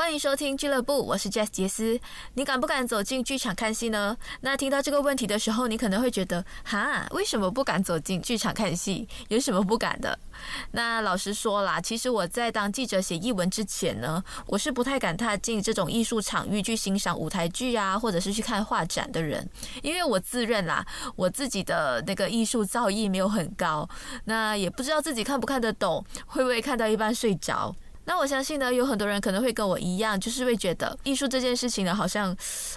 欢迎收听俱乐部，我是 Jess 杰斯。你敢不敢走进剧场看戏呢？那听到这个问题的时候，你可能会觉得，哈，为什么不敢走进剧场看戏？有什么不敢的？那老实说啦，其实我在当记者写译文之前呢，我是不太敢踏进这种艺术场域去欣赏舞台剧啊，或者是去看画展的人，因为我自认啦，我自己的那个艺术造诣没有很高，那也不知道自己看不看得懂，会不会看到一半睡着。那我相信呢，有很多人可能会跟我一样，就是会觉得艺术这件事情呢，好像，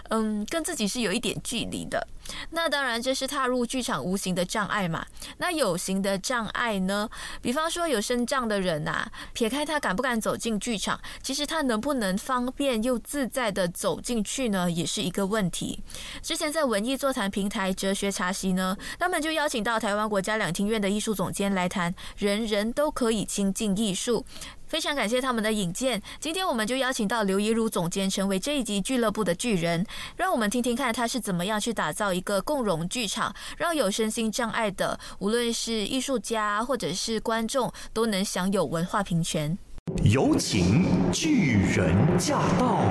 嗯，跟自己是有一点距离的。那当然，这是踏入剧场无形的障碍嘛。那有形的障碍呢？比方说有身障的人呐，撇开他敢不敢走进剧场，其实他能不能方便又自在的走进去呢，也是一个问题。之前在文艺座谈平台哲学茶席呢，他们就邀请到台湾国家两厅院的艺术总监来谈，人人都可以亲近艺术。非常感谢他们的引荐，今天我们就邀请到刘怡如总监成为这一集俱乐部的巨人，让我们听听看他是怎么样去打造一个共融剧场，让有身心障碍的，无论是艺术家或者是观众，都能享有文化平权。有请巨人驾到！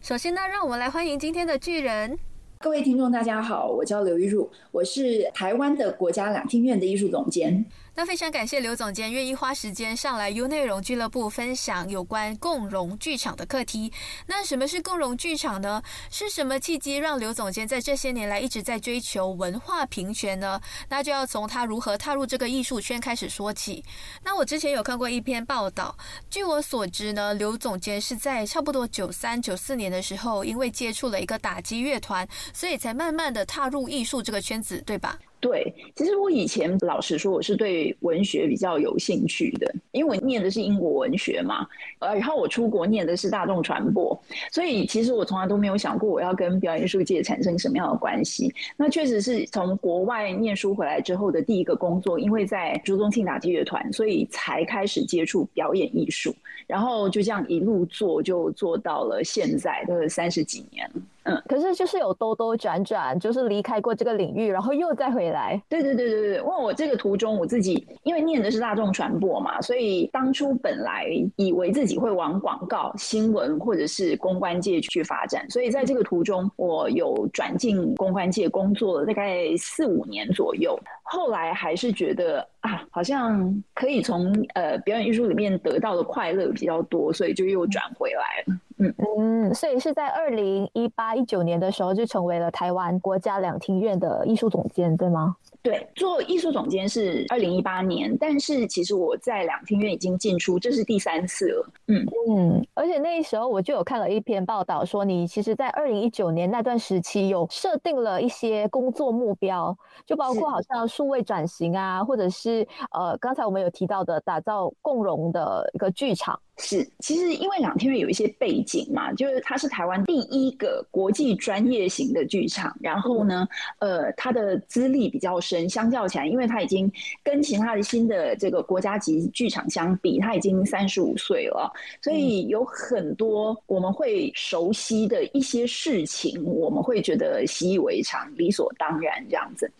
首先呢，让我们来欢迎今天的巨人。各位听众，大家好，我叫刘玉茹，我是台湾的国家两厅院的艺术总监。那非常感谢刘总监愿意花时间上来 U 内容俱乐部分享有关共融剧场的课题。那什么是共融剧场呢？是什么契机让刘总监在这些年来一直在追求文化平权呢？那就要从他如何踏入这个艺术圈开始说起。那我之前有看过一篇报道，据我所知呢，刘总监是在差不多九三九四年的时候，因为接触了一个打击乐团，所以才慢慢的踏入艺术这个圈子，对吧？对，其实我以前老实说，我是对文学比较有兴趣的，因为我念的是英国文学嘛，呃，然后我出国念的是大众传播，所以其实我从来都没有想过我要跟表演艺术界产生什么样的关系。那确实是从国外念书回来之后的第一个工作，因为在朱宗庆打击乐团，所以才开始接触表演艺术，然后就这样一路做，就做到了现在，都是三十几年了。嗯，可是就是有兜兜转转，就是离开过这个领域，然后又再回来。对对对对对，问我这个途中，我自己因为念的是大众传播嘛，所以当初本来以为自己会往广告、新闻或者是公关界去发展，所以在这个途中，我有转进公关界工作了大概四五年左右。后来还是觉得啊，好像可以从呃表演艺术里面得到的快乐比较多，所以就又转回来了。嗯嗯，所以是在二零一八一九年的时候就成为了台湾国家两厅院的艺术总监，对吗？对，做艺术总监是二零一八年，但是其实我在两厅院已经进出，这是第三次了。嗯嗯，而且那时候我就有看了一篇报道，说你其实，在二零一九年那段时期有设定了一些工作目标，就包括好像数位转型啊，或者是呃，刚才我们有提到的打造共融的一个剧场。是，其实因为两天院有一些背景嘛，就是它是台湾第一个国际专业型的剧场，然后呢，呃，它的资历比较深，相较起来，因为它已经跟其他的新的这个国家级剧场相比，它已经三十五岁了，所以有很多我们会熟悉的一些事情，我们会觉得习以为常、理所当然这样子。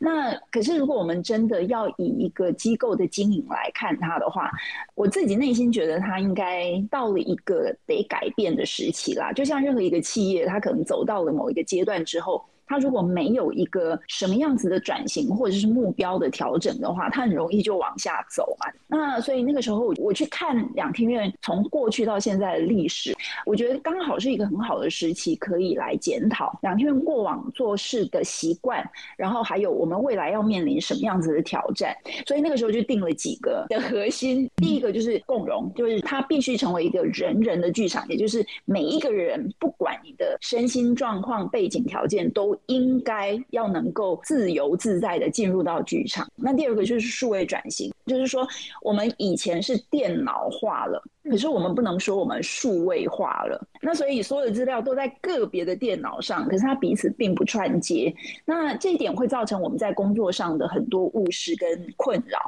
那可是如果我们真的要以一个机构的经营来看它的话，我自己内心觉得它。应该到了一个得改变的时期啦，就像任何一个企业，它可能走到了某一个阶段之后。他如果没有一个什么样子的转型或者是目标的调整的话，他很容易就往下走嘛。那所以那个时候我去看两厅院从过去到现在的历史，我觉得刚好是一个很好的时期，可以来检讨两厅院过往做事的习惯，然后还有我们未来要面临什么样子的挑战。所以那个时候就定了几个的核心，第一个就是共融，就是它必须成为一个人人的剧场，也就是每一个人不管你的身心状况、背景条件都。应该要能够自由自在的进入到剧场。那第二个就是数位转型，就是说我们以前是电脑化了。可是我们不能说我们数位化了，那所以所有的资料都在个别的电脑上，可是它彼此并不串接，那这一点会造成我们在工作上的很多误事跟困扰。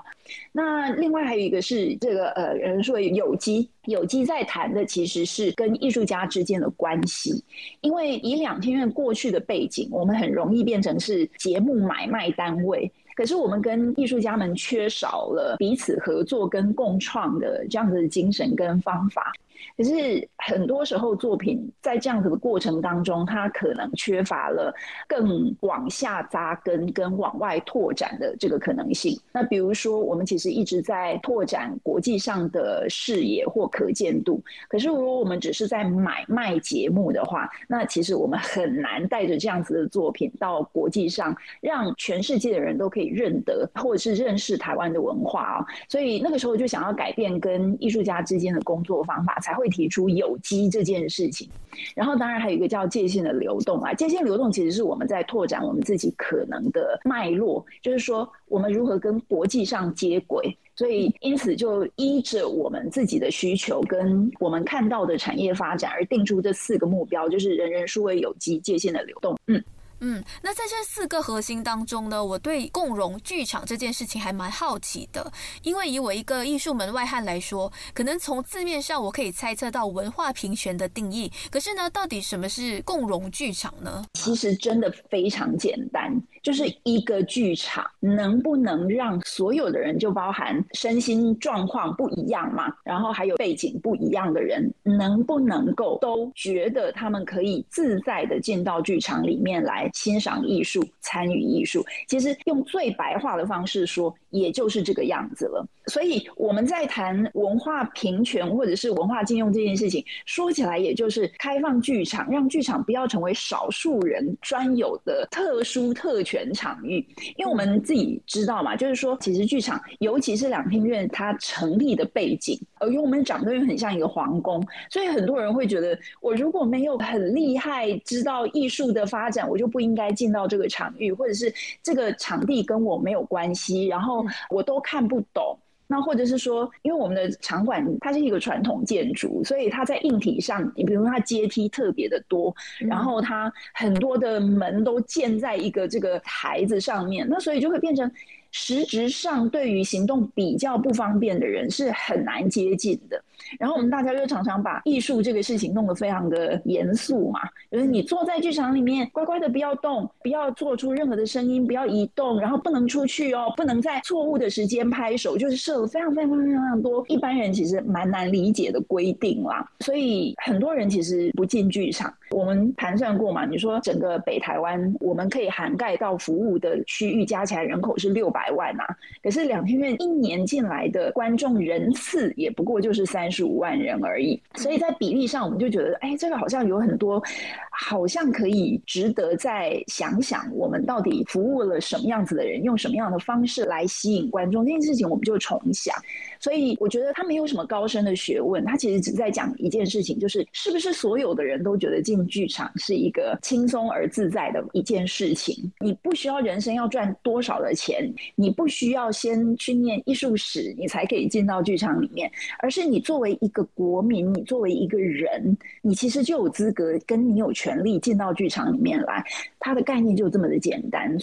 那另外还有一个是这个呃，有人说有机，有机在谈的其实是跟艺术家之间的关系，因为以两天院过去的背景，我们很容易变成是节目买卖单位。可是我们跟艺术家们缺少了彼此合作跟共创的这样子的精神跟方法。可是很多时候，作品在这样子的过程当中，它可能缺乏了更往下扎根跟往外拓展的这个可能性。那比如说，我们其实一直在拓展国际上的视野或可见度。可是如果我们只是在买卖节目的话，那其实我们很难带着这样子的作品到国际上，让全世界的人都可以认得或者是认识台湾的文化啊。所以那个时候就想要改变跟艺术家之间的工作方法，才会。提出有机这件事情，然后当然还有一个叫界限的流动啊，界限流动其实是我们在拓展我们自己可能的脉络，就是说我们如何跟国际上接轨，所以因此就依着我们自己的需求跟我们看到的产业发展而定出这四个目标，就是人人数位有机界限的流动，嗯。嗯，那在这四个核心当中呢，我对共融剧场这件事情还蛮好奇的。因为以我一个艺术门外汉来说，可能从字面上我可以猜测到文化平权的定义。可是呢，到底什么是共融剧场呢？其实真的非常简单，就是一个剧场能不能让所有的人，就包含身心状况不一样嘛，然后还有背景不一样的人，能不能够都觉得他们可以自在的进到剧场里面来。欣赏艺术，参与艺术，其实用最白话的方式说，也就是这个样子了。所以我们在谈文化平权或者是文化禁用这件事情，说起来也就是开放剧场，让剧场不要成为少数人专有的特殊特权场域。因为我们自己知道嘛，就是说，其实剧场，尤其是两厅院它成立的背景，呃因为我们长得又很像一个皇宫，所以很多人会觉得，我如果没有很厉害知道艺术的发展，我就不应该进到这个场域，或者是这个场地跟我没有关系，然后我都看不懂。那或者是说，因为我们的场馆它是一个传统建筑，所以它在硬体上，你比如说它阶梯特别的多，然后它很多的门都建在一个这个台子上面，那所以就会变成。实质上，对于行动比较不方便的人是很难接近的。然后我们大家就常常把艺术这个事情弄得非常的严肃嘛，就是你坐在剧场里面，乖乖的不要动，不要做出任何的声音，不要移动，然后不能出去哦，不能在错误的时间拍手，就是设了非常非常非常多一般人其实蛮难理解的规定啦。所以很多人其实不进剧场。我们盘算过嘛，你说整个北台湾，我们可以涵盖到服务的区域加起来人口是六百。百万呐，可是两天院一年进来的观众人次也不过就是三十五万人而已，所以在比例上，我们就觉得，哎，这个好像有很多，好像可以值得再想想，我们到底服务了什么样子的人，用什么样的方式来吸引观众这件事情，我们就重想。所以我觉得他没有什么高深的学问，他其实只在讲一件事情，就是是不是所有的人都觉得进剧场是一个轻松而自在的一件事情？你不需要人生要赚多少的钱。你不需要先去念艺术史，你才可以进到剧场里面，而是你作为一个国民，你作为一个人，你其实就有资格，跟你有权利进到剧场里面来。它的概念就这么的简单。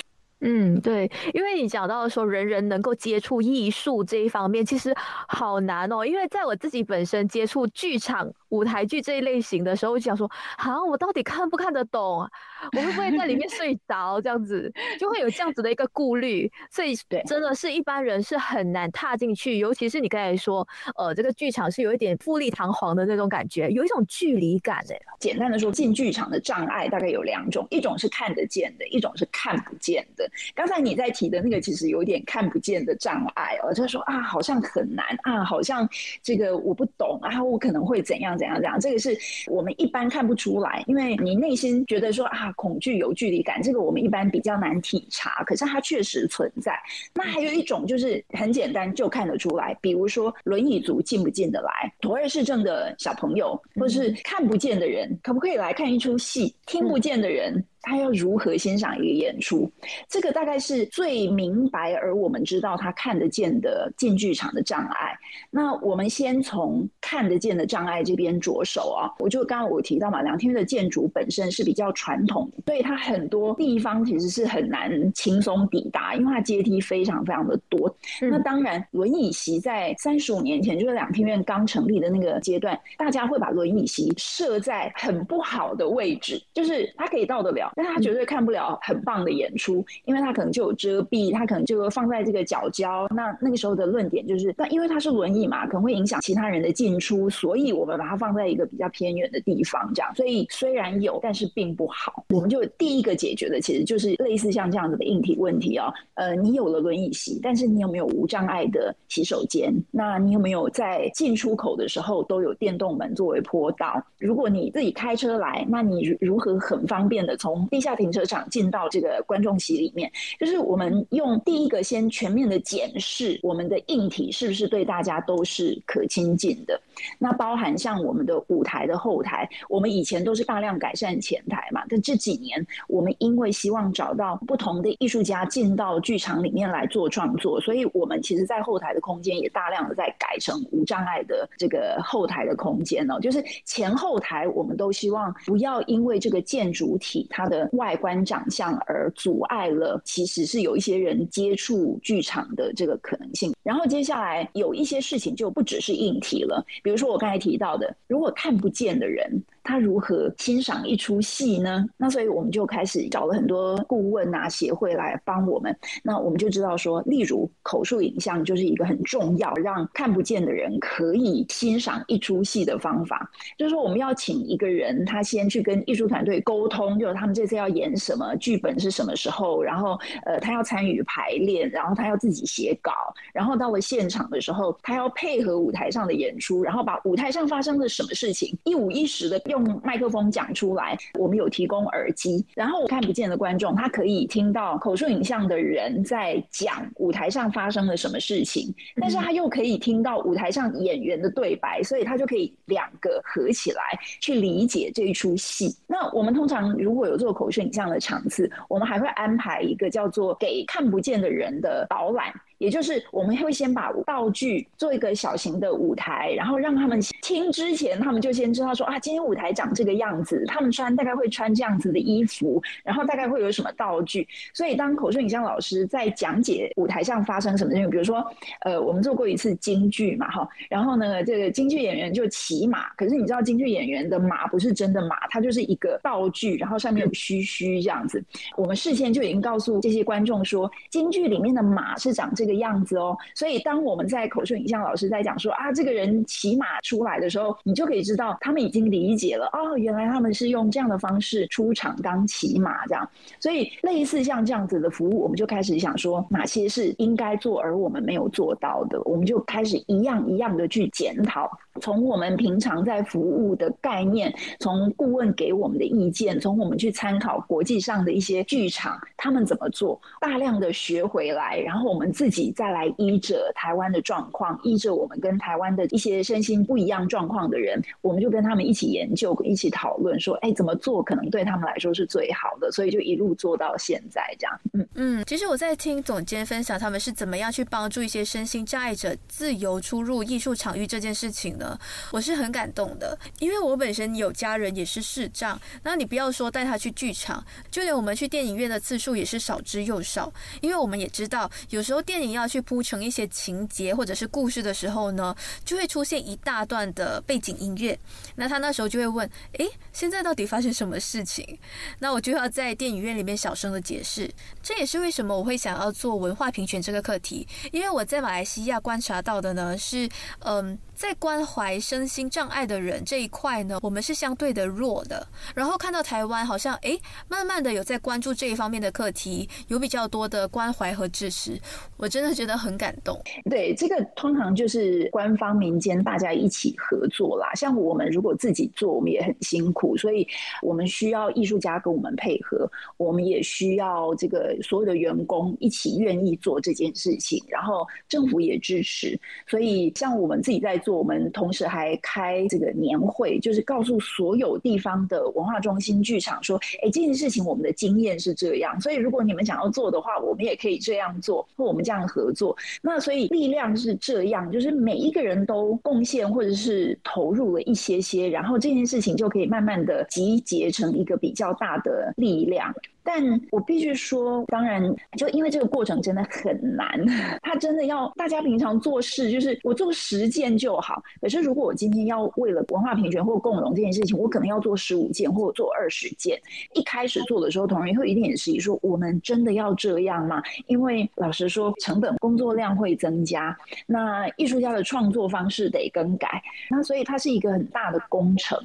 嗯，对，因为你讲到说人人能够接触艺术这一方面，其实好难哦。因为在我自己本身接触剧场、舞台剧这一类型的时候，我就想说，啊，我到底看不看得懂？我会不会在里面睡着？这样子就会有这样子的一个顾虑。所以，真的是一般人是很难踏进去，尤其是你刚才说，呃，这个剧场是有一点富丽堂皇的那种感觉，有一种距离感的。简单的说，进剧场的障碍大概有两种，一种是看得见的，一种是看不见的。刚才你在提的那个，其实有点看不见的障碍哦，就是说啊，好像很难啊，好像这个我不懂啊，我可能会怎样怎样怎样。这个是我们一般看不出来，因为你内心觉得说啊，恐惧有距离感，这个我们一般比较难体察，可是它确实存在。那还有一种就是很简单就看得出来，比如说轮椅族进不进得来，妥瑞氏症的小朋友，或是看不见的人，可不可以来看一出戏？听不见的人。他要如何欣赏一个演出？这个大概是最明白，而我们知道他看得见的进剧场的障碍。那我们先从看得见的障碍这边着手啊。我就刚刚我提到嘛，两天的建筑本身是比较传统，所以它很多地方其实是很难轻松抵达，因为它阶梯非常非常的多。那当然，轮椅席在三十五年前，就是两天院刚成立的那个阶段，大家会把轮椅席设在很不好的位置，就是它可以到得了，但他绝对看不了很棒的演出，因为他可能就有遮蔽，他可能就放在这个角角。那那个时候的论点就是，但因为他是轮椅嘛，可能会影响其他人的进出，所以我们把它放在一个比较偏远的地方，这样。所以虽然有，但是并不好。我们就第一个解决的其实就是类似像这样子的硬体问题哦。呃，你有了轮椅席，但是你有没有无障碍的洗手间？那你有没有在进出口的时候都有电动门作为坡道？如果你自己开车来，那你如何很方便的从地下停车场进到这个观众席里面？就是我们用第一个先全面的检视我们的硬体是不是对大家都是可亲近的。那包含像我们的舞台的后台，我们以前都是大量改善前台嘛，但这几年我们因为希望找到不同的艺术家进到剧场里面来做创作，所以我们其实，在后台的空间也大量的在改成无障碍的这个后台的空间哦，就是前后台我们都希望不要因为这个建筑体它的的外观长相而阻碍了，其实是有一些人接触剧场的这个可能性。然后接下来有一些事情就不只是硬体了，比如说我刚才提到的，如果看不见的人。他如何欣赏一出戏呢？那所以我们就开始找了很多顾问啊协会来帮我们。那我们就知道说，例如口述影像就是一个很重要，让看不见的人可以欣赏一出戏的方法。就是说，我们要请一个人，他先去跟艺术团队沟通，就是他们这次要演什么，剧本是什么时候，然后呃，他要参与排练，然后他要自己写稿，然后到了现场的时候，他要配合舞台上的演出，然后把舞台上发生的什么事情一五一十的。用麦克风讲出来，我们有提供耳机，然后看不见的观众他可以听到口述影像的人在讲舞台上发生了什么事情，但是他又可以听到舞台上演员的对白，所以他就可以两个合起来去理解这一出戏。那我们通常如果有做口述影像的场次，我们还会安排一个叫做给看不见的人的导览。也就是我们会先把道具做一个小型的舞台，然后让他们听之前，他们就先知道说啊，今天舞台长这个样子，他们穿大概会穿这样子的衣服，然后大概会有什么道具。所以当口述影像老师在讲解舞台上发生什么事情，比如说呃，我们做过一次京剧嘛，哈，然后呢，这个京剧演员就骑马，可是你知道京剧演员的马不是真的马，它就是一个道具，然后上面有须须这样子。我们事先就已经告诉这些观众说，京剧里面的马是长这个。样子哦，所以当我们在口述影像老师在讲说啊，这个人骑马出来的时候，你就可以知道他们已经理解了哦，原来他们是用这样的方式出场当骑马这样。所以类似像这样子的服务，我们就开始想说哪些是应该做而我们没有做到的，我们就开始一样一样的去检讨。从我们平常在服务的概念，从顾问给我们的意见，从我们去参考国际上的一些剧场他们怎么做，大量的学回来，然后我们自己。己再来依着台湾的状况，依着我们跟台湾的一些身心不一样状况的人，我们就跟他们一起研究，一起讨论，说，哎，怎么做可能对他们来说是最好的，所以就一路做到现在这样。嗯嗯，其实我在听总监分享他们是怎么样去帮助一些身心障碍者自由出入艺术场域这件事情呢，我是很感动的，因为我本身有家人也是视障，那你不要说带他去剧场，就连我们去电影院的次数也是少之又少，因为我们也知道有时候电你。要去铺成一些情节或者是故事的时候呢，就会出现一大段的背景音乐。那他那时候就会问：“诶，现在到底发生什么事情？”那我就要在电影院里面小声的解释。这也是为什么我会想要做文化平权这个课题，因为我在马来西亚观察到的呢是，嗯。在关怀身心障碍的人这一块呢，我们是相对的弱的。然后看到台湾好像哎，慢慢的有在关注这一方面的课题，有比较多的关怀和支持，我真的觉得很感动。对，这个通常就是官方民间大家一起合作啦。像我们如果自己做，我们也很辛苦，所以我们需要艺术家跟我们配合，我们也需要这个所有的员工一起愿意做这件事情，然后政府也支持。所以像我们自己在。做，我们同时还开这个年会，就是告诉所有地方的文化中心剧场说，哎，这件事情我们的经验是这样，所以如果你们想要做的话，我们也可以这样做，或我们这样合作。那所以力量是这样，就是每一个人都贡献或者是投入了一些些，然后这件事情就可以慢慢的集结成一个比较大的力量。但我必须说，当然，就因为这个过程真的很难，他真的要大家平常做事，就是我做十件就好。可是如果我今天要为了文化平权或共荣这件事情，我可能要做十五件或做二十件。一开始做的时候，同仁会一定也是说，我们真的要这样吗？因为老实说，成本、工作量会增加，那艺术家的创作方式得更改，那所以它是一个很大的工程。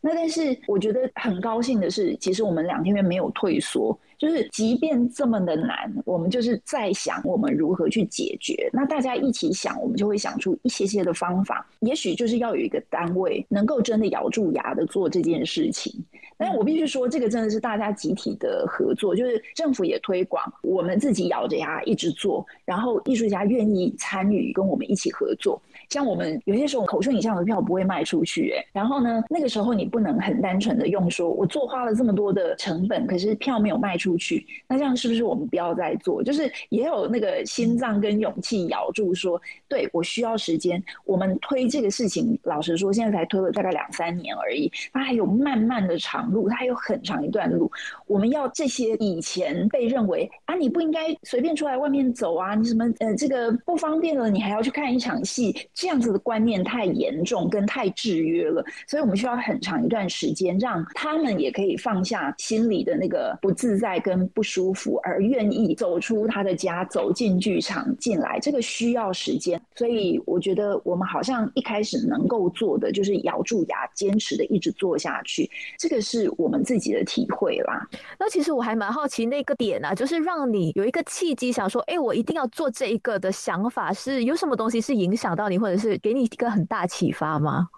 那但是我觉得很高兴的是，其实我们两天院没有退缩，就是即便这么的难，我们就是在想我们如何去解决。那大家一起想，我们就会想出一些些的方法。也许就是要有一个单位能够真的咬住牙的做这件事情。但我必须说，这个真的是大家集体的合作，就是政府也推广，我们自己咬着牙一直做，然后艺术家愿意参与跟我们一起合作。像我们有些时候口述影像的票不会卖出去，哎，然后呢，那个时候你不能很单纯的用说，我做花了这么多的成本，可是票没有卖出去，那这样是不是我们不要再做？就是也有那个心脏跟勇气咬住说，对我需要时间。我们推这个事情，老实说，现在才推了大概两三年而已，它还有漫漫的长路，它还有很长一段路。我们要这些以前被认为啊，你不应该随便出来外面走啊，你什么呃这个不方便了，你还要去看一场戏。这样子的观念太严重跟太制约了，所以我们需要很长一段时间，让他们也可以放下心里的那个不自在跟不舒服，而愿意走出他的家，走进剧场进来。这个需要时间，所以我觉得我们好像一开始能够做的就是咬住牙，坚持的一直做下去。这个是我们自己的体会啦。那其实我还蛮好奇那个点啊，就是让你有一个契机，想说，哎，我一定要做这一个的想法，是有什么东西是影响到你，或是给你一个很大启发吗？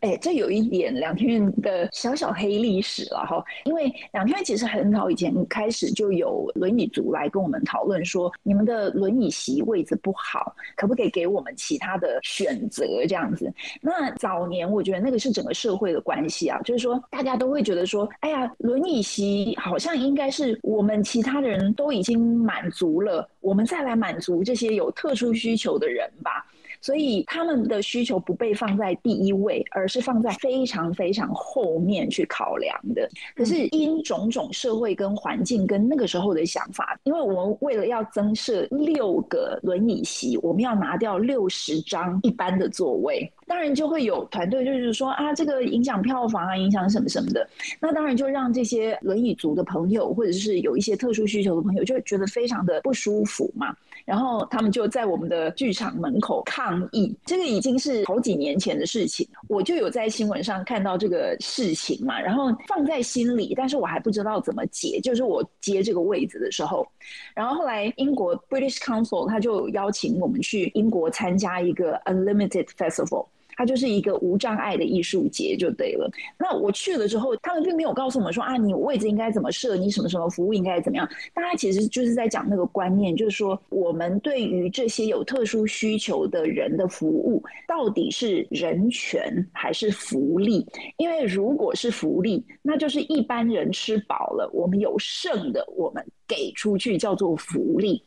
哎，这有一点两天院的小小黑历史了哈。因为两天院其实很早以前开始就有轮椅族来跟我们讨论说，你们的轮椅席位置不好，可不可以给我们其他的选择这样子？那早年我觉得那个是整个社会的关系啊，就是说大家都会觉得说，哎呀，轮椅席好像应该是我们其他的人都已经满足了，我们再来满足这些有特殊需求的人吧。所以他们的需求不被放在第一位，而是放在非常非常后面去考量的。可是因种种社会跟环境跟那个时候的想法，因为我们为了要增设六个轮椅席，我们要拿掉六十张一般的座位。当然就会有团队，就是说啊，这个影响票房啊，影响什么什么的。那当然就让这些轮椅族的朋友，或者是有一些特殊需求的朋友，就觉得非常的不舒服嘛。然后他们就在我们的剧场门口抗议。这个已经是好几年前的事情，我就有在新闻上看到这个事情嘛，然后放在心里，但是我还不知道怎么解。就是我接这个位置的时候，然后后来英国 British Council 他就邀请我们去英国参加一个 Unlimited Festival。它就是一个无障碍的艺术节就对了。那我去了之后，他们并没有告诉我们说啊，你位置应该怎么设，你什么什么服务应该怎么样。大家其实就是在讲那个观念，就是说我们对于这些有特殊需求的人的服务，到底是人权还是福利？因为如果是福利，那就是一般人吃饱了，我们有剩的，我们给出去叫做福利。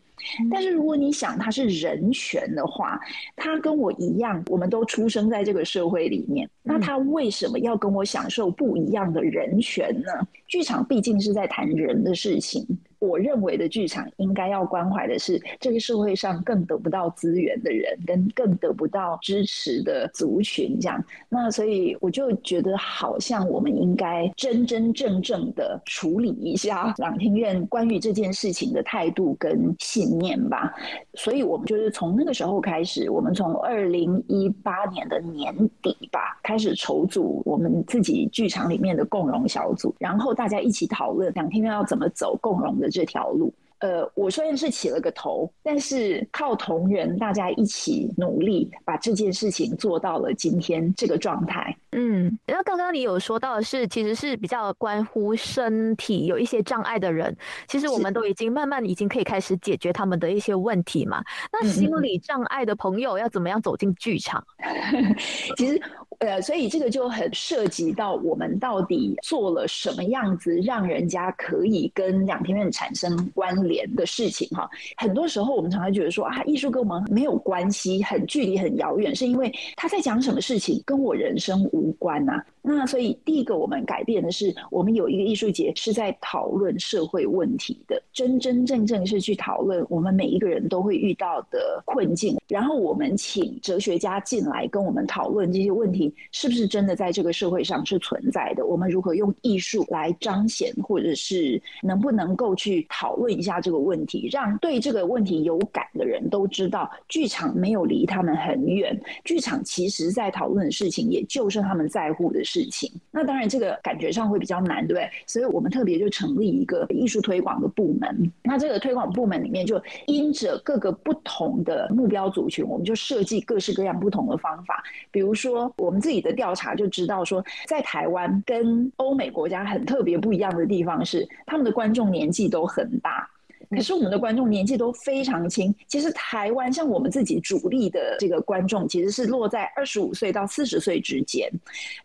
但是如果你想他是人权的话，他跟我一样，我们都出生在这个社会里面，那他为什么要跟我享受不一样的人权呢？剧场毕竟是在谈人的事情。我认为的剧场应该要关怀的是这个社会上更得不到资源的人，跟更得不到支持的族群，这样。那所以我就觉得，好像我们应该真真正正的处理一下朗厅院关于这件事情的态度跟信念吧。所以我们就是从那个时候开始，我们从二零一八年的年底吧开始筹组我们自己剧场里面的共荣小组，然后大家一起讨论两厅院要怎么走共荣的。这条路，呃，我虽然是起了个头，但是靠同仁大家一起努力，把这件事情做到了今天这个状态。嗯，然后刚刚你有说到的是，其实是比较关乎身体有一些障碍的人，其实我们都已经慢慢已经可以开始解决他们的一些问题嘛。那心理障碍的朋友要怎么样走进剧场？其实。呃，所以这个就很涉及到我们到底做了什么样子，让人家可以跟两天院产生关联的事情哈。很多时候我们常常觉得说啊，艺术跟我们没有关系，很距离很遥远，是因为他在讲什么事情跟我人生无关呐。那所以第一个我们改变的是，我们有一个艺术节是在讨论社会问题的，真真正正是去讨论我们每一个人都会遇到的困境。然后我们请哲学家进来跟我们讨论这些问题。是不是真的在这个社会上是存在的？我们如何用艺术来彰显，或者是能不能够去讨论一下这个问题，让对这个问题有感的人都知道，剧场没有离他们很远，剧场其实在讨论的事情，也就是他们在乎的事情。那当然，这个感觉上会比较难，对不对？所以我们特别就成立一个艺术推广的部门。那这个推广部门里面，就因着各个不同的目标族群，我们就设计各式各样不同的方法。比如说，我自己的调查就知道说，在台湾跟欧美国家很特别不一样的地方是，他们的观众年纪都很大。可是我们的观众年纪都非常轻。其实台湾像我们自己主力的这个观众，其实是落在二十五岁到四十岁之间。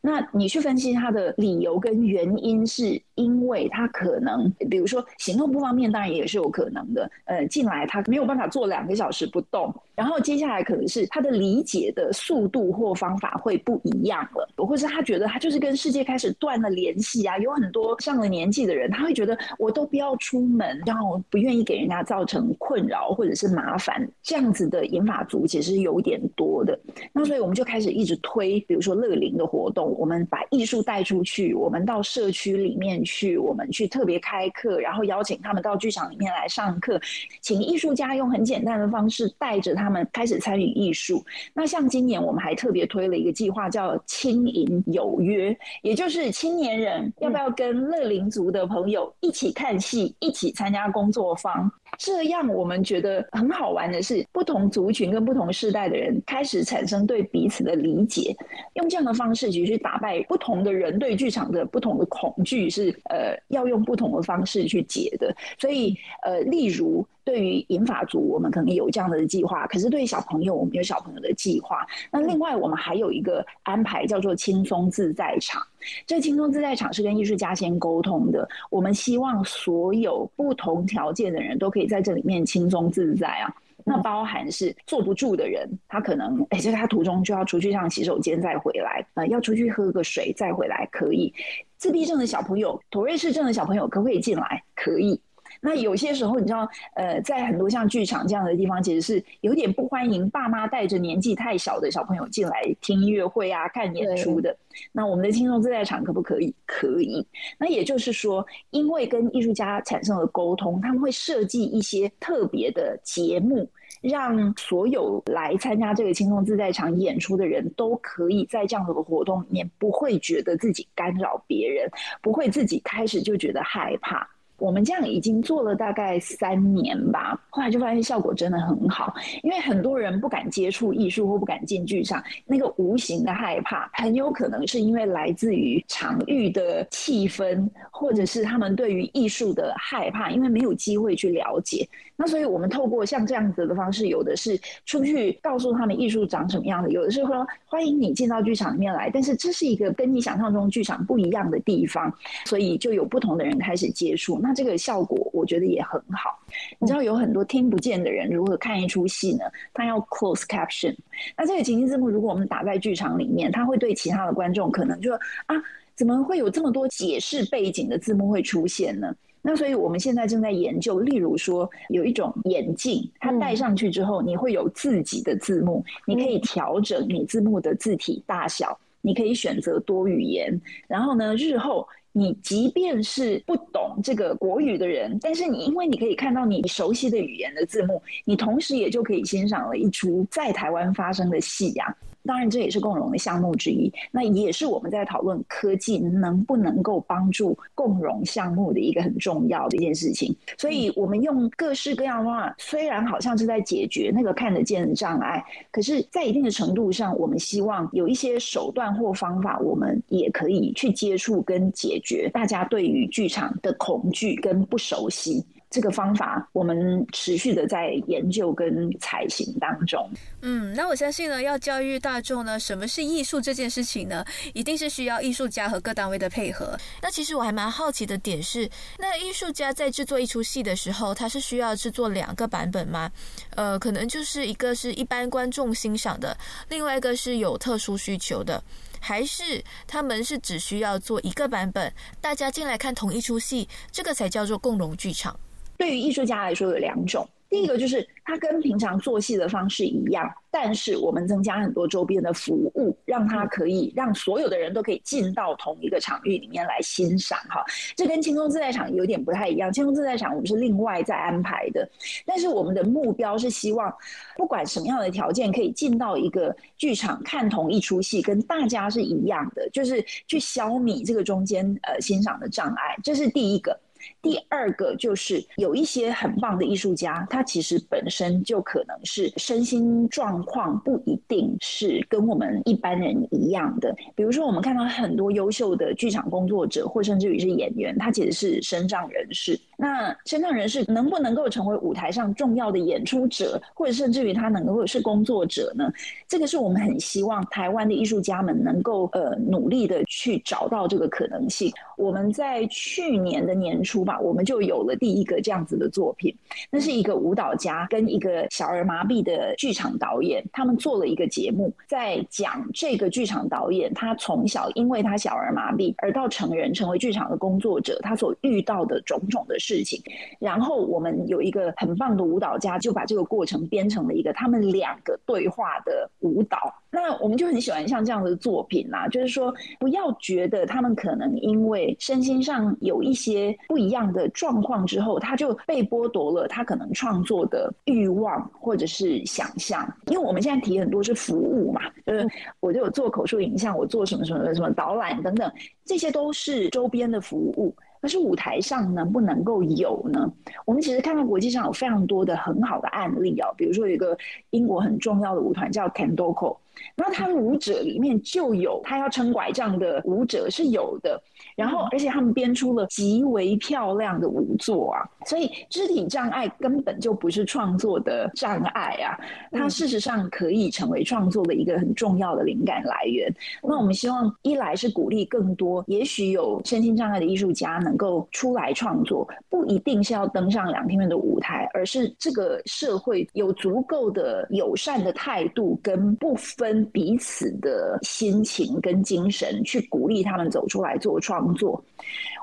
那你去分析他的理由跟原因，是因为他可能，比如说行动不方便，当然也是有可能的。呃，进来他没有办法坐两个小时不动，然后接下来可能是他的理解的速度或方法会不一样了，或是他觉得他就是跟世界开始断了联系啊。有很多上了年纪的人，他会觉得我都不要出门，然后不愿意。给人家造成困扰或者是麻烦，这样子的引法族其实有点多的。那所以我们就开始一直推，比如说乐龄的活动，我们把艺术带出去，我们到社区里面去，我们去特别开课，然后邀请他们到剧场里面来上课，请艺术家用很简单的方式带着他们开始参与艺术。那像今年我们还特别推了一个计划，叫“轻盈有约”，也就是青年人要不要跟乐龄族的朋友一起看戏，一起参加工作方，这样，我们觉得很好玩的是，不同族群跟不同世代的人开始产生对彼此的理解，用这样的方式去打败不同的人对剧场的不同的恐惧，是呃要用不同的方式去解的。所以，呃，例如。对于银发族，我们可能有这样的计划；可是对于小朋友，我们有小朋友的计划。那另外，我们还有一个安排，叫做轻松自在场。这轻松自在场是跟艺术家先沟通的。我们希望所有不同条件的人都可以在这里面轻松自在啊。那包含是坐不住的人，他可能哎，就是他途中就要出去上洗手间再回来，呃，要出去喝个水再回来可以。自闭症的小朋友、妥瑞氏症的小朋友可不可以进来？可以。那有些时候，你知道，呃，在很多像剧场这样的地方，其实是有点不欢迎爸妈带着年纪太小的小朋友进来听音乐会啊、看演出的。那我们的轻松自在场可不可以？可以。那也就是说，因为跟艺术家产生了沟通，他们会设计一些特别的节目，让所有来参加这个轻松自在场演出的人都可以在这样的活动里面，不会觉得自己干扰别人，不会自己开始就觉得害怕。我们这样已经做了大概三年吧，后来就发现效果真的很好。因为很多人不敢接触艺术或不敢进剧场，那个无形的害怕，很有可能是因为来自于场域的气氛，或者是他们对于艺术的害怕，因为没有机会去了解。那所以我们透过像这样子的方式，有的是出去告诉他们艺术长什么样的，有的是说欢迎你进到剧场里面来，但是这是一个跟你想象中剧场不一样的地方，所以就有不同的人开始接触。那这个效果我觉得也很好。你知道有很多听不见的人如何看一出戏呢？他要 close caption。那这个情境字幕如果我们打在剧场里面，他会对其他的观众可能就啊，怎么会有这么多解释背景的字幕会出现呢？那所以我们现在正在研究，例如说有一种眼镜，它戴上去之后，你会有自己的字幕，你可以调整你字幕的字体大小，你可以选择多语言，然后呢，日后你即便是不懂这个国语的人，但是你因为你可以看到你熟悉的语言的字幕，你同时也就可以欣赏了一出在台湾发生的戏呀。当然这也是共融的项目之一，那也是我们在讨论科技能不能够帮助共融项目的一个很重要的一件事情。所以，我们用各式各样的方法，虽然好像是在解决那个看得见的障碍，可是，在一定的程度上，我们希望有一些手段或方法，我们也可以去接触跟解决大家对于剧场的恐惧跟不熟悉。这个方法，我们持续的在研究跟采行当中。嗯，那我相信呢，要教育大众呢，什么是艺术这件事情呢，一定是需要艺术家和各单位的配合。那其实我还蛮好奇的点是，那艺术家在制作一出戏的时候，他是需要制作两个版本吗？呃，可能就是一个是一般观众欣赏的，另外一个是有特殊需求的，还是他们是只需要做一个版本，大家进来看同一出戏，这个才叫做共融剧场。对于艺术家来说有两种，第一个就是他跟平常做戏的方式一样，但是我们增加很多周边的服务，让他可以让所有的人都可以进到同一个场域里面来欣赏。哈，这跟轻松自在场有点不太一样。轻松自在场我们是另外再安排的，但是我们的目标是希望，不管什么样的条件，可以进到一个剧场看同一出戏，跟大家是一样的，就是去消弭这个中间呃欣赏的障碍。这是第一个。第二个就是有一些很棒的艺术家，他其实本身就可能是身心状况不一定是跟我们一般人一样的。比如说，我们看到很多优秀的剧场工作者，或甚至于是演员，他其实是身障人士。那身障人士能不能够成为舞台上重要的演出者，或者甚至于他能够是工作者呢？这个是我们很希望台湾的艺术家们能够呃努力的去找到这个可能性。我们在去年的年初吧，我们就有了第一个这样子的作品。那是一个舞蹈家跟一个小儿麻痹的剧场导演，他们做了一个节目，在讲这个剧场导演他从小因为他小儿麻痹而到成人成为剧场的工作者，他所遇到的种种的事事情。然后我们有一个很棒的舞蹈家，就把这个过程编成了一个他们两个对话的舞蹈。那我们就很喜欢像这样的作品啦，就是说不要觉得他们可能因为身心上有一些不一样的状况之后，他就被剥夺了他可能创作的欲望或者是想象。因为我们现在提很多是服务嘛，就是我就有做口述影像，我做什么什么什么导览等等，这些都是周边的服务。可是舞台上能不能够有呢？我们其实看到国际上有非常多的很好的案例啊，比如说有一个英国很重要的舞团叫 Candoco。那他们舞者里面就有他要撑拐杖的舞者是有的，然后而且他们编出了极为漂亮的舞作啊，所以肢体障碍根本就不是创作的障碍啊，它事实上可以成为创作的一个很重要的灵感来源。那我们希望一来是鼓励更多也许有身心障碍的艺术家能够出来创作，不一定是要登上两天院的舞台，而是这个社会有足够的友善的态度跟不分。彼此的心情跟精神去鼓励他们走出来做创作。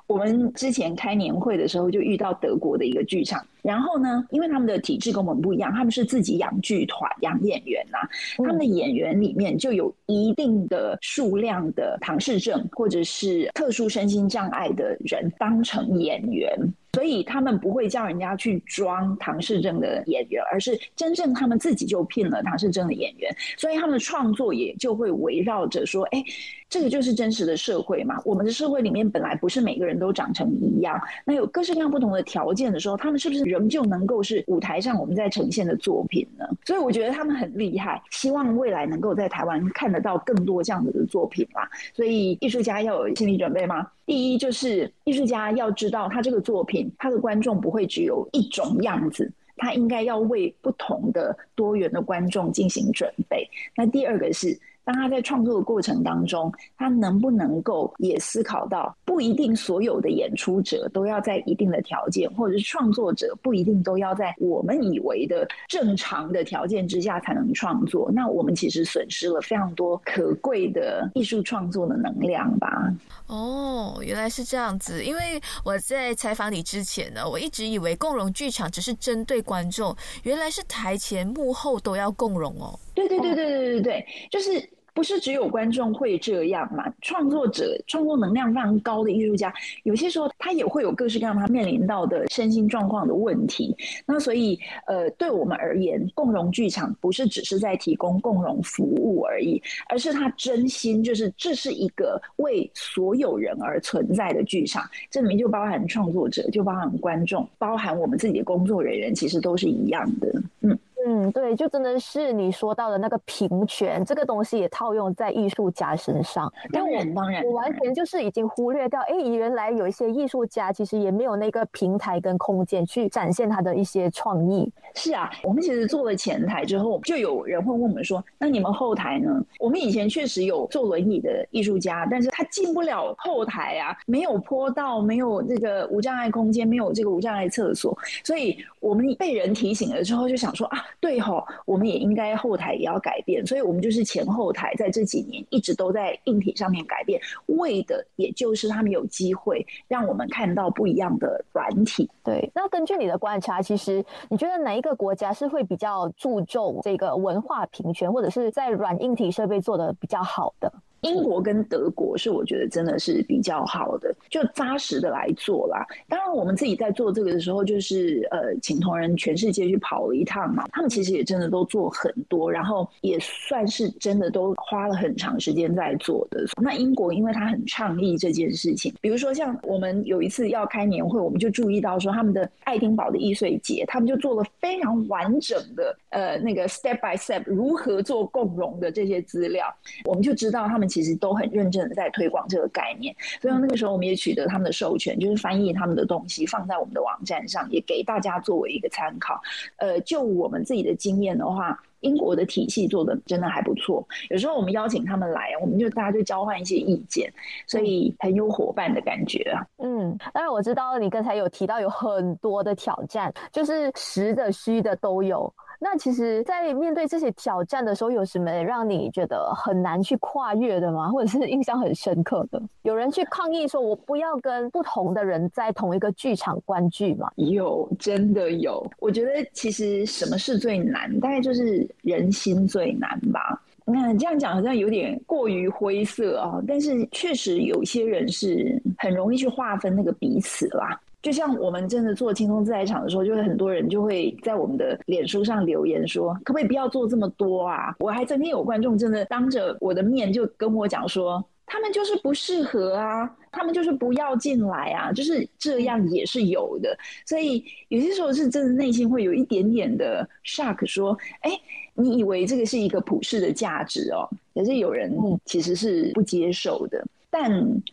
我们之前开年会的时候就遇到德国的一个剧场，然后呢，因为他们的体质跟我们不一样，他们是自己养剧团、养演员呐，他们的演员里面就有一定的数量的唐氏症或者是特殊身心障碍的人当成演员。所以他们不会叫人家去装唐氏症的演员，而是真正他们自己就聘了唐氏症的演员。所以他们的创作也就会围绕着说：“哎，这个就是真实的社会嘛。我们的社会里面本来不是每个人都长成一样，那有各式各样不同的条件的时候，他们是不是仍旧能够是舞台上我们在呈现的作品呢？所以我觉得他们很厉害，希望未来能够在台湾看得到更多这样子的作品吧。所以艺术家要有心理准备吗？第一就是艺术家要知道，他这个作品，他的观众不会只有一种样子，他应该要为不同的多元的观众进行准备。那第二个是。当他在创作的过程当中，他能不能够也思考到，不一定所有的演出者都要在一定的条件，或者是创作者不一定都要在我们以为的正常的条件之下才能创作。那我们其实损失了非常多可贵的艺术创作的能量吧？哦，原来是这样子。因为我在采访你之前呢，我一直以为共融剧场只是针对观众，原来是台前幕后都要共融哦。对对对对对对对，就是。不是只有观众会这样嘛？创作者创作能量非常高的艺术家，有些时候他也会有各式各样他面临到的身心状况的问题。那所以，呃，对我们而言，共融剧场不是只是在提供共融服务而已，而是他真心就是这是一个为所有人而存在的剧场。这里面就包含创作者，就包含观众，包含我们自己的工作人员，其实都是一样的。嗯。嗯，对，就真的是你说到的那个平权这个东西，也套用在艺术家身上。当然，当然，我完全就是已经忽略掉，哎，原来有一些艺术家其实也没有那个平台跟空间去展现他的一些创意。是啊，我们其实做了前台之后，就有人会问我们说：“那你们后台呢？”我们以前确实有坐轮椅的艺术家，但是他进不了后台啊，没有坡道，没有这个无障碍空间，没有这个无障碍厕所，所以我们被人提醒了之后，就想说啊。对吼，我们也应该后台也要改变，所以我们就是前后台在这几年一直都在硬体上面改变，为的也就是他们有机会让我们看到不一样的软体。对，那根据你的观察，其实你觉得哪一个国家是会比较注重这个文化平权，或者是在软硬体设备做的比较好的？英国跟德国是我觉得真的是比较好的，就扎实的来做啦。当然，我们自己在做这个的时候，就是呃，请同仁全世界去跑了一趟嘛。他们其实也真的都做很多，然后也算是真的都花了很长时间在做的。那英国因为他很倡议这件事情，比如说像我们有一次要开年会，我们就注意到说他们的爱丁堡的易碎节，他们就做了非常完整的呃那个 step by step 如何做共融的这些资料，我们就知道他们。其实都很认真的在推广这个概念，所以那个时候我们也取得他们的授权，就是翻译他们的东西放在我们的网站上，也给大家作为一个参考。呃，就我们自己的经验的话，英国的体系做的真的还不错。有时候我们邀请他们来，我们就大家就交换一些意见，所以很有伙伴的感觉啊。嗯，当然我知道你刚才有提到有很多的挑战，就是实的虚的都有。那其实，在面对这些挑战的时候，有什么让你觉得很难去跨越的吗？或者是印象很深刻的？有人去抗议说：“我不要跟不同的人在同一个剧场观剧吗？”有，真的有。我觉得其实什么是最难？大概就是人心最难吧。那这样讲好像有点过于灰色啊，但是确实有些人是很容易去划分那个彼此啦。就像我们真的做轻松自在场的时候，就会很多人就会在我们的脸书上留言说：“可不可以不要做这么多啊？”我还曾经有观众真的当着我的面就跟我讲说：“他们就是不适合啊，他们就是不要进来啊。”就是这样也是有的。所以有些时候是真的内心会有一点点的 shock，说：“哎，你以为这个是一个普世的价值哦？”可是有人其实是不接受的。但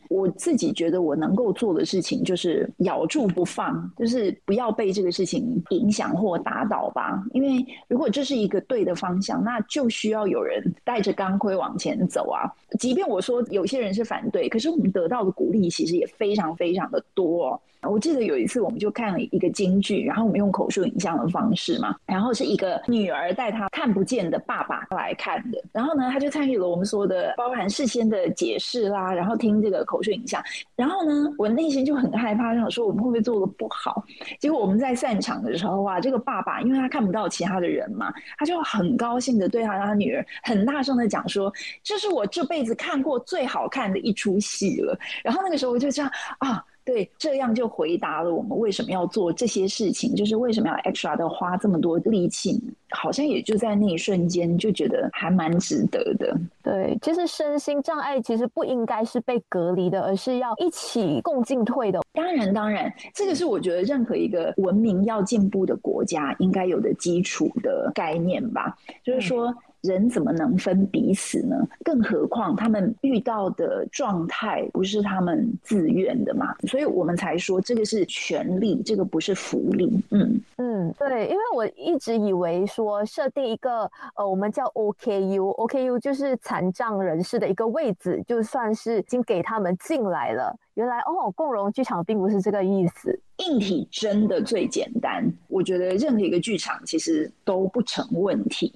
我自己觉得，我能够做的事情就是咬住不放，就是不要被这个事情影响或打倒吧。因为如果这是一个对的方向，那就需要有人带着钢盔往前走啊。即便我说有些人是反对，可是我们得到的鼓励其实也非常非常的多。我记得有一次，我们就看了一个京剧，然后我们用口述影像的方式嘛，然后是一个女儿带她看不见的爸爸来看的，然后呢，他就参与了我们说的包含事先的解释啦，然后听这个口述影像，然后呢，我内心就很害怕，想说我们会不会做的不好？结果我们在散场的时候啊，这个爸爸因为他看不到其他的人嘛，他就很高兴的对他他女儿很大声的讲说：“这是我这辈子看过最好看的一出戏了。”然后那个时候我就这样啊。对，这样就回答了我们为什么要做这些事情，就是为什么要 extra 的花这么多力气，好像也就在那一瞬间就觉得还蛮值得的。对，其实身心障碍其实不应该是被隔离的，而是要一起共进退的。当然，当然，这个是我觉得任何一个文明要进步的国家应该有的基础的概念吧，就是说。人怎么能分彼此呢？更何况他们遇到的状态不是他们自愿的嘛，所以我们才说这个是权利，这个不是福利。嗯嗯，对，因为我一直以为说设定一个呃，我们叫 OKU，OKU 就是残障人士的一个位置，就算是已经给他们进来了。原来哦，共融剧场并不是这个意思。硬体真的最简单，我觉得任何一个剧场其实都不成问题。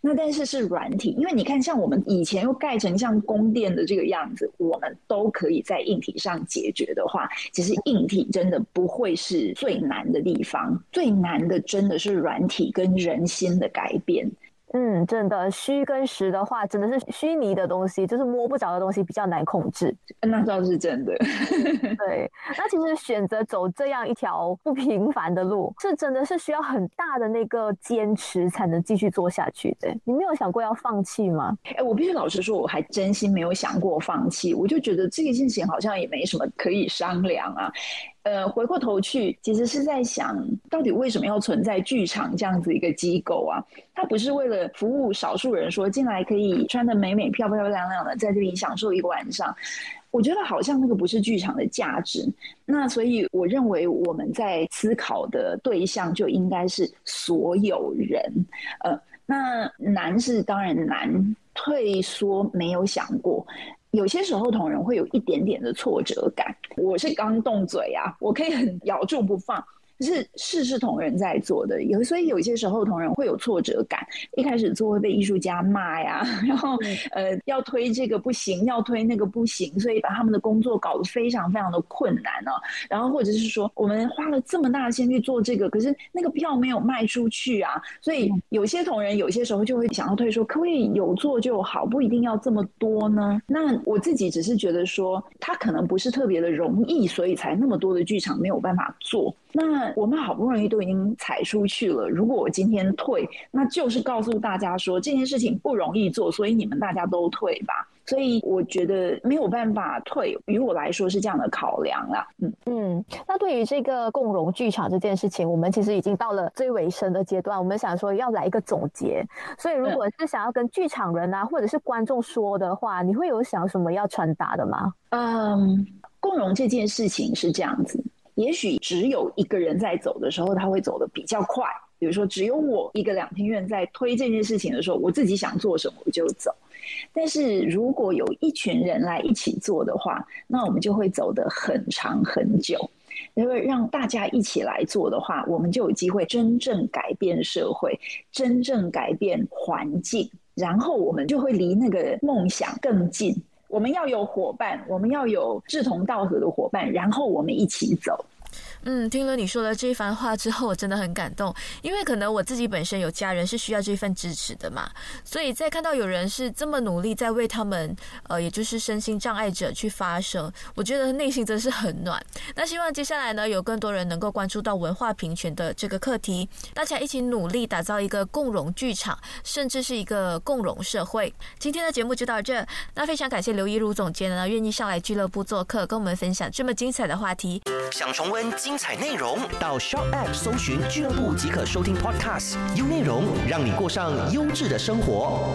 那但是是软体，因为你看，像我们以前又盖成像宫殿的这个样子，我们都可以在硬体上解决的话，其实硬体真的不会是最难的地方。最难的真的是软体跟人心的改变。嗯，真的，虚跟实的话，真的是虚拟的东西，就是摸不着的东西，比较难控制。那倒是真的。对，那其实选择走这样一条不平凡的路，是真的是需要很大的那个坚持才能继续做下去的。你没有想过要放弃吗？哎，我必须老实说，我还真心没有想过放弃。我就觉得这个事情好像也没什么可以商量啊。呃，回过头去，其实是在想到底为什么要存在剧场这样子一个机构啊？它不是为了服务少数人，说进来可以穿的美美、漂漂亮亮的，在这里享受一个晚上。我觉得好像那个不是剧场的价值。那所以我认为我们在思考的对象就应该是所有人。呃，那难是当然难，退缩没有想过。有些时候同人会有一点点的挫折感，我是刚动嘴啊，我可以很咬住不放。是事事同仁在做的，有所以有些时候同仁会有挫折感。一开始做会被艺术家骂呀，然后呃要推这个不行，要推那个不行，所以把他们的工作搞得非常非常的困难呢。然后或者是说，我们花了这么大的心去做这个，可是那个票没有卖出去啊，所以有些同仁有些时候就会想要退，说可不可以有做就好，不一定要这么多呢？那我自己只是觉得说，他可能不是特别的容易，所以才那么多的剧场没有办法做。那我们好不容易都已经踩出去了，如果我今天退，那就是告诉大家说这件事情不容易做，所以你们大家都退吧。所以我觉得没有办法退，于我来说是这样的考量啦。嗯嗯，那对于这个共融剧场这件事情，我们其实已经到了最尾声的阶段，我们想说要来一个总结。所以如果是想要跟剧场人啊，或者是观众说的话，你会有想什么要传达的吗？嗯，共融这件事情是这样子。也许只有一个人在走的时候，他会走的比较快。比如说，只有我一个两厅院在推这件事情的时候，我自己想做什么我就走。但是如果有一群人来一起做的话，那我们就会走得很长很久。因为让大家一起来做的话，我们就有机会真正改变社会，真正改变环境，然后我们就会离那个梦想更近。我们要有伙伴，我们要有志同道合的伙伴，然后我们一起走。嗯，听了你说的这一番话之后，我真的很感动，因为可能我自己本身有家人是需要这份支持的嘛，所以在看到有人是这么努力在为他们，呃，也就是身心障碍者去发声，我觉得内心真是很暖。那希望接下来呢，有更多人能够关注到文化平权的这个课题，大家一起努力打造一个共融剧场，甚至是一个共融社会。今天的节目就到这，那非常感谢刘一如总监呢，愿意上来俱乐部做客，跟我们分享这么精彩的话题。想重温。精彩内容，到 Shop App 搜寻俱乐部即可收听 Podcast，优内容让你过上优质的生活。